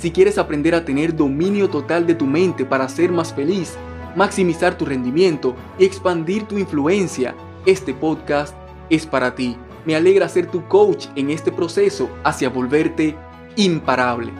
Si quieres aprender a tener dominio total de tu mente para ser más feliz, maximizar tu rendimiento y expandir tu influencia, este podcast es para ti. Me alegra ser tu coach en este proceso hacia volverte imparable.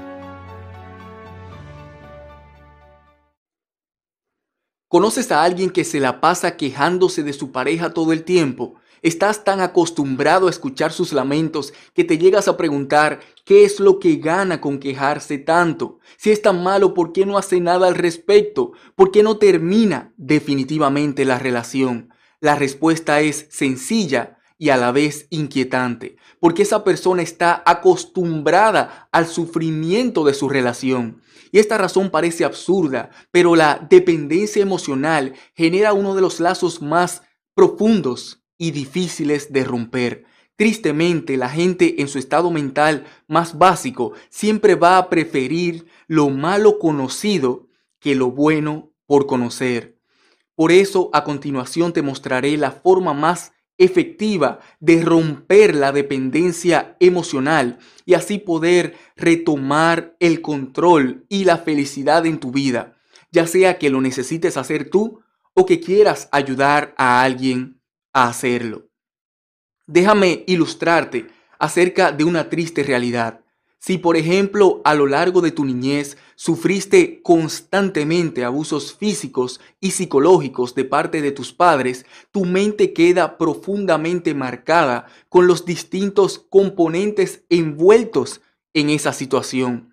¿Conoces a alguien que se la pasa quejándose de su pareja todo el tiempo? Estás tan acostumbrado a escuchar sus lamentos que te llegas a preguntar qué es lo que gana con quejarse tanto. Si es tan malo, ¿por qué no hace nada al respecto? ¿Por qué no termina definitivamente la relación? La respuesta es sencilla y a la vez inquietante, porque esa persona está acostumbrada al sufrimiento de su relación. Y esta razón parece absurda, pero la dependencia emocional genera uno de los lazos más profundos y difíciles de romper. Tristemente, la gente en su estado mental más básico siempre va a preferir lo malo conocido que lo bueno por conocer. Por eso, a continuación te mostraré la forma más efectiva de romper la dependencia emocional y así poder retomar el control y la felicidad en tu vida, ya sea que lo necesites hacer tú o que quieras ayudar a alguien a hacerlo. Déjame ilustrarte acerca de una triste realidad. Si por ejemplo a lo largo de tu niñez sufriste constantemente abusos físicos y psicológicos de parte de tus padres, tu mente queda profundamente marcada con los distintos componentes envueltos en esa situación.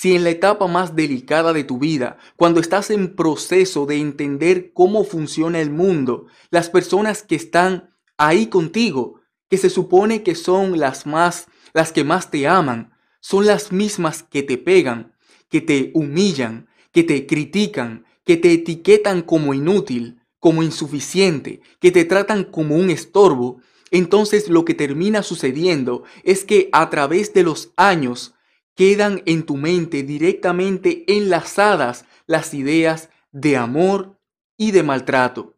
Si en la etapa más delicada de tu vida, cuando estás en proceso de entender cómo funciona el mundo, las personas que están ahí contigo, que se supone que son las más las que más te aman, son las mismas que te pegan, que te humillan, que te critican, que te etiquetan como inútil, como insuficiente, que te tratan como un estorbo, entonces lo que termina sucediendo es que a través de los años quedan en tu mente directamente enlazadas las ideas de amor y de maltrato.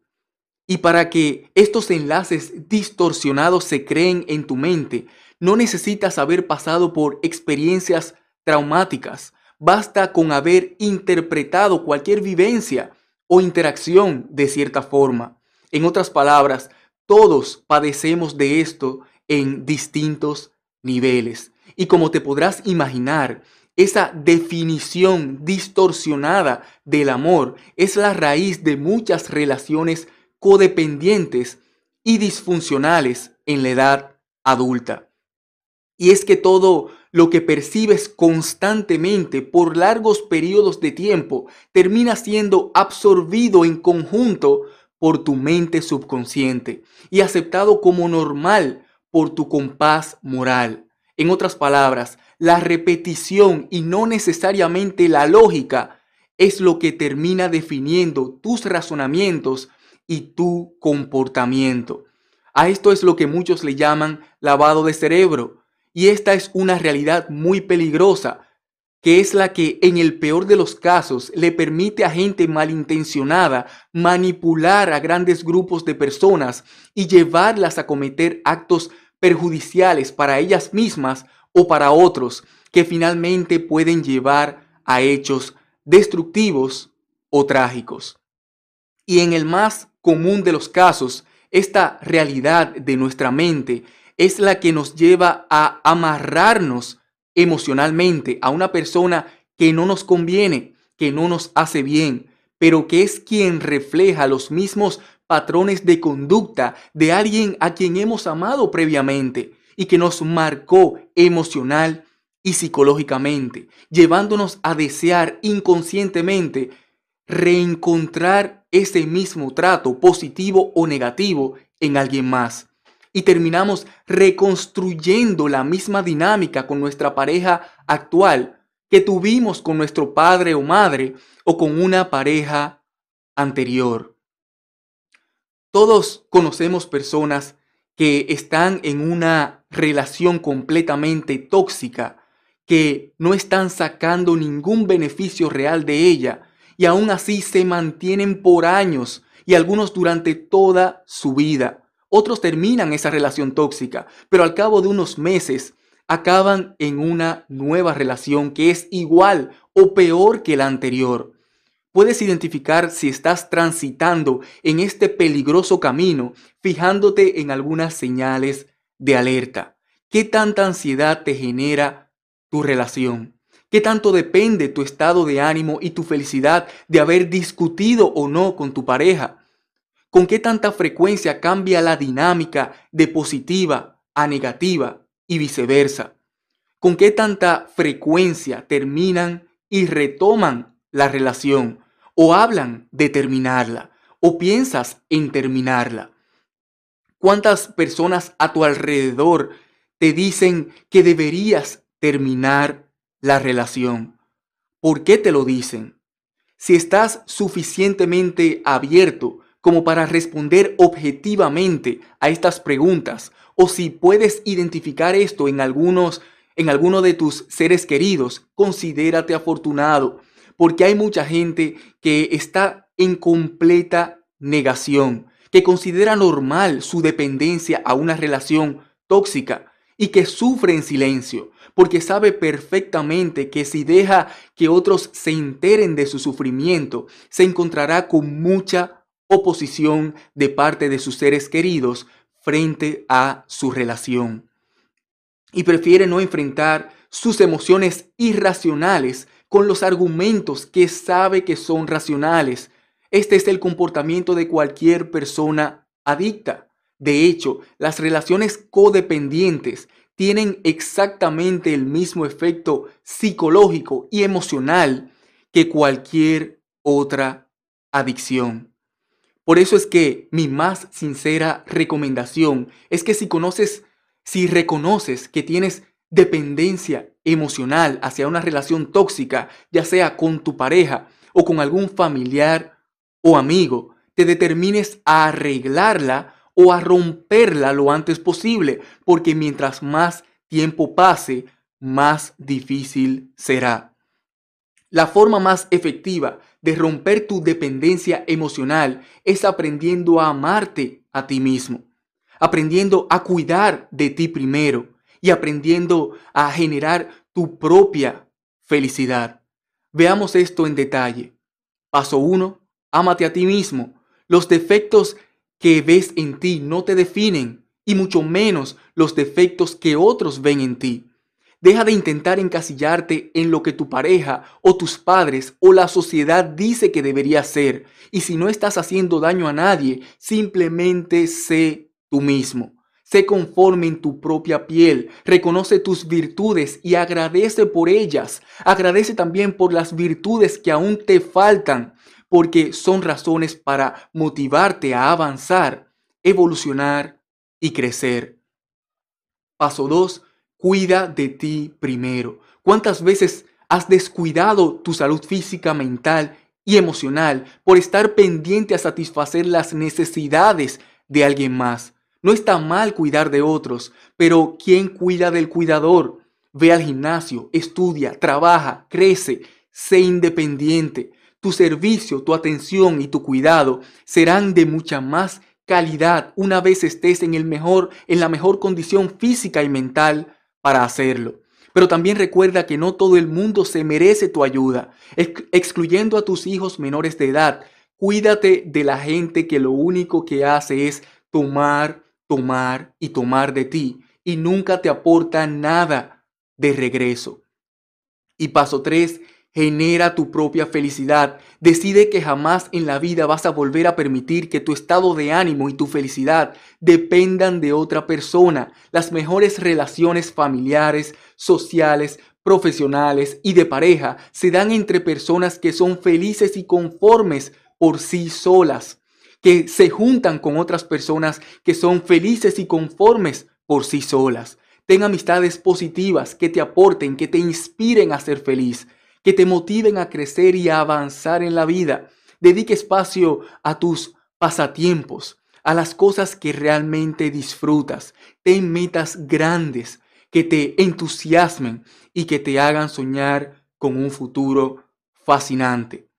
Y para que estos enlaces distorsionados se creen en tu mente, no necesitas haber pasado por experiencias traumáticas. Basta con haber interpretado cualquier vivencia o interacción de cierta forma. En otras palabras, todos padecemos de esto en distintos niveles. Y como te podrás imaginar, esa definición distorsionada del amor es la raíz de muchas relaciones codependientes y disfuncionales en la edad adulta. Y es que todo lo que percibes constantemente por largos periodos de tiempo termina siendo absorbido en conjunto por tu mente subconsciente y aceptado como normal por tu compás moral. En otras palabras, la repetición y no necesariamente la lógica es lo que termina definiendo tus razonamientos y tu comportamiento. A esto es lo que muchos le llaman lavado de cerebro. Y esta es una realidad muy peligrosa, que es la que en el peor de los casos le permite a gente malintencionada manipular a grandes grupos de personas y llevarlas a cometer actos perjudiciales para ellas mismas o para otros que finalmente pueden llevar a hechos destructivos o trágicos. Y en el más común de los casos, esta realidad de nuestra mente es la que nos lleva a amarrarnos emocionalmente a una persona que no nos conviene, que no nos hace bien, pero que es quien refleja los mismos patrones de conducta de alguien a quien hemos amado previamente y que nos marcó emocional y psicológicamente, llevándonos a desear inconscientemente reencontrar ese mismo trato positivo o negativo en alguien más. Y terminamos reconstruyendo la misma dinámica con nuestra pareja actual que tuvimos con nuestro padre o madre o con una pareja anterior. Todos conocemos personas que están en una relación completamente tóxica, que no están sacando ningún beneficio real de ella y aún así se mantienen por años y algunos durante toda su vida. Otros terminan esa relación tóxica, pero al cabo de unos meses acaban en una nueva relación que es igual o peor que la anterior. Puedes identificar si estás transitando en este peligroso camino fijándote en algunas señales de alerta. ¿Qué tanta ansiedad te genera tu relación? ¿Qué tanto depende tu estado de ánimo y tu felicidad de haber discutido o no con tu pareja? ¿Con qué tanta frecuencia cambia la dinámica de positiva a negativa y viceversa? ¿Con qué tanta frecuencia terminan y retoman la relación? ¿O hablan de terminarla? ¿O piensas en terminarla? ¿Cuántas personas a tu alrededor te dicen que deberías terminar la relación? ¿Por qué te lo dicen? Si estás suficientemente abierto como para responder objetivamente a estas preguntas o si puedes identificar esto en algunos en alguno de tus seres queridos, considérate afortunado, porque hay mucha gente que está en completa negación, que considera normal su dependencia a una relación tóxica y que sufre en silencio, porque sabe perfectamente que si deja que otros se enteren de su sufrimiento, se encontrará con mucha oposición de parte de sus seres queridos frente a su relación. Y prefiere no enfrentar sus emociones irracionales con los argumentos que sabe que son racionales. Este es el comportamiento de cualquier persona adicta. De hecho, las relaciones codependientes tienen exactamente el mismo efecto psicológico y emocional que cualquier otra adicción. Por eso es que mi más sincera recomendación es que si conoces, si reconoces que tienes dependencia emocional hacia una relación tóxica, ya sea con tu pareja o con algún familiar o amigo, te determines a arreglarla o a romperla lo antes posible, porque mientras más tiempo pase, más difícil será. La forma más efectiva de romper tu dependencia emocional es aprendiendo a amarte a ti mismo, aprendiendo a cuidar de ti primero y aprendiendo a generar tu propia felicidad. Veamos esto en detalle. Paso 1. Ámate a ti mismo. Los defectos que ves en ti no te definen y mucho menos los defectos que otros ven en ti. Deja de intentar encasillarte en lo que tu pareja o tus padres o la sociedad dice que debería ser. Y si no estás haciendo daño a nadie, simplemente sé tú mismo. Sé conforme en tu propia piel, reconoce tus virtudes y agradece por ellas. Agradece también por las virtudes que aún te faltan, porque son razones para motivarte a avanzar, evolucionar y crecer. Paso 2 Cuida de ti primero. ¿Cuántas veces has descuidado tu salud física, mental y emocional por estar pendiente a satisfacer las necesidades de alguien más? No está mal cuidar de otros, pero ¿quién cuida del cuidador? Ve al gimnasio, estudia, trabaja, crece, sé independiente. Tu servicio, tu atención y tu cuidado serán de mucha más calidad una vez estés en el mejor en la mejor condición física y mental para hacerlo. Pero también recuerda que no todo el mundo se merece tu ayuda, excluyendo a tus hijos menores de edad. Cuídate de la gente que lo único que hace es tomar, tomar y tomar de ti y nunca te aporta nada de regreso. Y paso 3, Genera tu propia felicidad. Decide que jamás en la vida vas a volver a permitir que tu estado de ánimo y tu felicidad dependan de otra persona. Las mejores relaciones familiares, sociales, profesionales y de pareja se dan entre personas que son felices y conformes por sí solas, que se juntan con otras personas que son felices y conformes por sí solas. Ten amistades positivas que te aporten, que te inspiren a ser feliz, que te motiven a crecer y a avanzar en la vida. Dedique espacio a tus pasatiempos, a las cosas que realmente disfrutas. Ten metas grandes que te entusiasmen y que te hagan soñar con un futuro fascinante.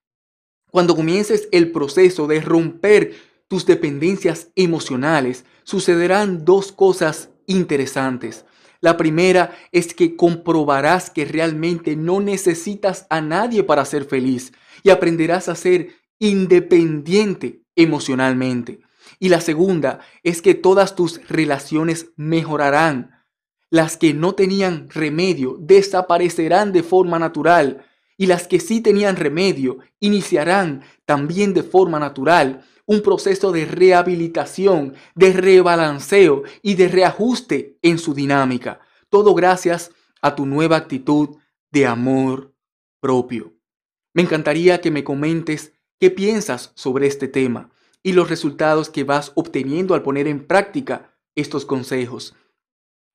Cuando comiences el proceso de romper tus dependencias emocionales, sucederán dos cosas interesantes. La primera es que comprobarás que realmente no necesitas a nadie para ser feliz y aprenderás a ser independiente emocionalmente. Y la segunda es que todas tus relaciones mejorarán. Las que no tenían remedio desaparecerán de forma natural y las que sí tenían remedio iniciarán también de forma natural un proceso de rehabilitación, de rebalanceo y de reajuste en su dinámica. Todo gracias a tu nueva actitud de amor propio. Me encantaría que me comentes qué piensas sobre este tema y los resultados que vas obteniendo al poner en práctica estos consejos.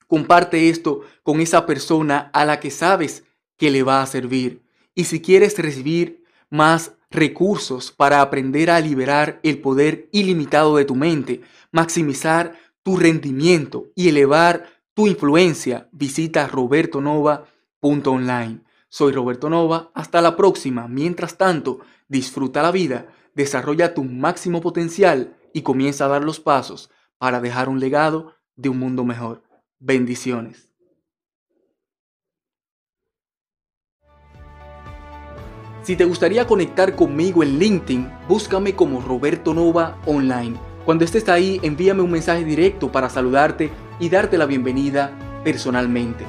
Comparte esto con esa persona a la que sabes que le va a servir. Y si quieres recibir más recursos para aprender a liberar el poder ilimitado de tu mente, maximizar tu rendimiento y elevar tu influencia, visita robertonova.online. Soy Roberto Nova, hasta la próxima. Mientras tanto, disfruta la vida, desarrolla tu máximo potencial y comienza a dar los pasos para dejar un legado de un mundo mejor. Bendiciones. Si te gustaría conectar conmigo en LinkedIn, búscame como Roberto Nova Online. Cuando estés ahí, envíame un mensaje directo para saludarte y darte la bienvenida personalmente.